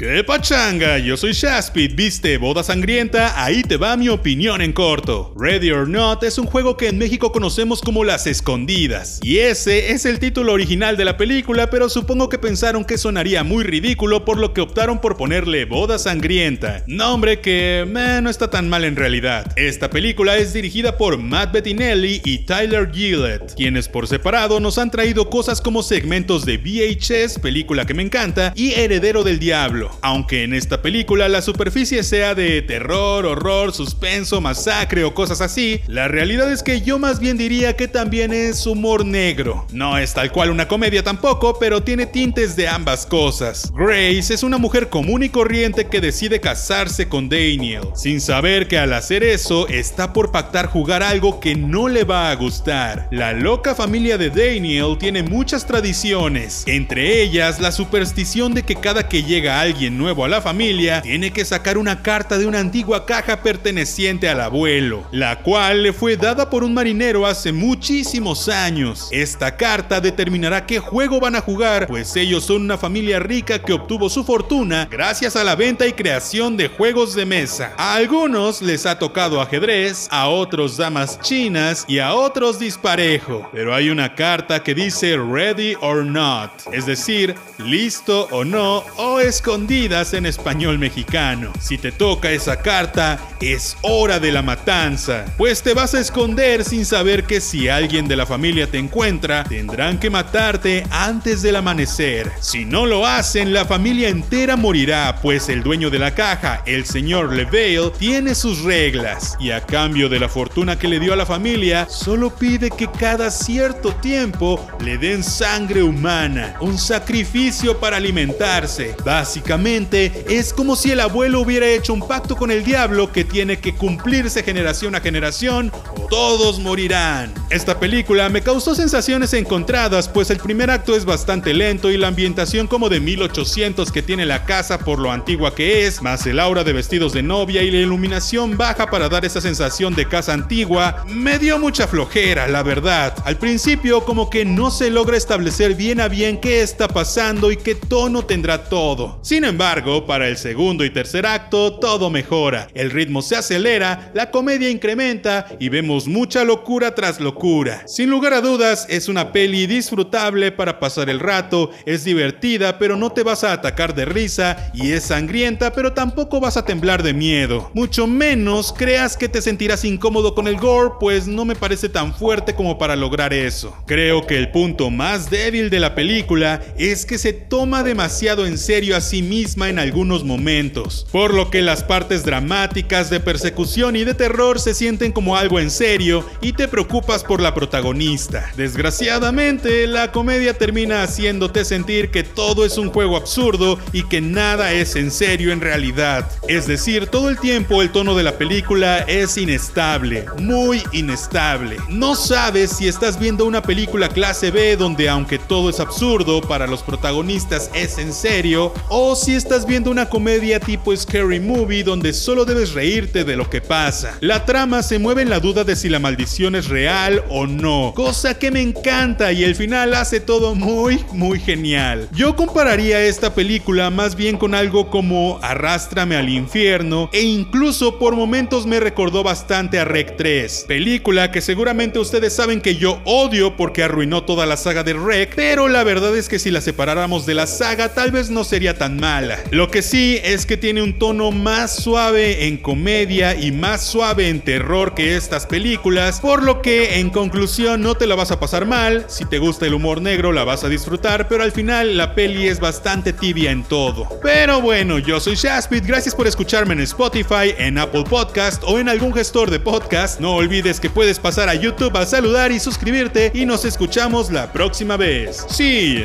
¡Qué pachanga! Yo soy Shaspit, ¿viste Boda Sangrienta? Ahí te va mi opinión en corto. Ready or Not es un juego que en México conocemos como Las Escondidas. Y ese es el título original de la película, pero supongo que pensaron que sonaría muy ridículo por lo que optaron por ponerle Boda Sangrienta. Nombre que meh, no está tan mal en realidad. Esta película es dirigida por Matt Bettinelli y Tyler Gillett, quienes por separado nos han traído cosas como segmentos de VHS, película que me encanta, y Heredero del Diablo aunque en esta película la superficie sea de terror, horror, suspenso, masacre o cosas así, la realidad es que yo más bien diría que también es humor negro. No es tal cual una comedia tampoco, pero tiene tintes de ambas cosas. Grace es una mujer común y corriente que decide casarse con Daniel, sin saber que al hacer eso está por pactar jugar algo que no le va a gustar. La loca familia de Daniel tiene muchas tradiciones, entre ellas la superstición de que cada que llega alguien nuevo a la familia, tiene que sacar una carta de una antigua caja perteneciente al abuelo, la cual le fue dada por un marinero hace muchísimos años. Esta carta determinará qué juego van a jugar, pues ellos son una familia rica que obtuvo su fortuna gracias a la venta y creación de juegos de mesa. A algunos les ha tocado ajedrez, a otros damas chinas y a otros disparejo. Pero hay una carta que dice ready or not, es decir, listo o no o escondido en español mexicano. Si te toca esa carta, es hora de la matanza, pues te vas a esconder sin saber que si alguien de la familia te encuentra, tendrán que matarte antes del amanecer. Si no lo hacen, la familia entera morirá, pues el dueño de la caja, el señor Leveil, tiene sus reglas, y a cambio de la fortuna que le dio a la familia, solo pide que cada cierto tiempo le den sangre humana, un sacrificio para alimentarse. Básicamente, es como si el abuelo hubiera hecho un pacto con el diablo que tiene que cumplirse generación a generación o todos morirán. Esta película me causó sensaciones encontradas, pues el primer acto es bastante lento y la ambientación como de 1800 que tiene la casa por lo antigua que es, más el aura de vestidos de novia y la iluminación baja para dar esa sensación de casa antigua, me dio mucha flojera, la verdad. Al principio como que no se logra establecer bien a bien qué está pasando y qué tono tendrá todo. Sin embargo, para el segundo y tercer acto todo mejora, el ritmo se acelera, la comedia incrementa y vemos mucha locura tras locura. Sin lugar a dudas, es una peli disfrutable para pasar el rato, es divertida pero no te vas a atacar de risa y es sangrienta pero tampoco vas a temblar de miedo. Mucho menos creas que te sentirás incómodo con el gore, pues no me parece tan fuerte como para lograr eso. Creo que el punto más débil de la película es que se toma demasiado en serio a sí mismo en algunos momentos, por lo que las partes dramáticas de persecución y de terror se sienten como algo en serio y te preocupas por la protagonista. Desgraciadamente, la comedia termina haciéndote sentir que todo es un juego absurdo y que nada es en serio en realidad. Es decir, todo el tiempo el tono de la película es inestable, muy inestable. No sabes si estás viendo una película clase B donde aunque todo es absurdo, para los protagonistas es en serio, o si estás viendo una comedia tipo Scary Movie donde solo debes reírte de lo que pasa. La trama se mueve en la duda de si la maldición es real o no, cosa que me encanta y el final hace todo muy, muy genial. Yo compararía esta película más bien con algo como Arrástrame al infierno e incluso por momentos me recordó bastante a Rec 3, película que seguramente ustedes saben que yo odio porque arruinó toda la saga de Rec, pero la verdad es que si la separáramos de la saga tal vez no sería tan mal lo que sí es que tiene un tono más suave en comedia y más suave en terror que estas películas, por lo que en conclusión no te la vas a pasar mal, si te gusta el humor negro la vas a disfrutar, pero al final la peli es bastante tibia en todo. Pero bueno, yo soy Shaspit, gracias por escucharme en Spotify, en Apple Podcast o en algún gestor de podcast. No olvides que puedes pasar a YouTube a saludar y suscribirte y nos escuchamos la próxima vez. Sí.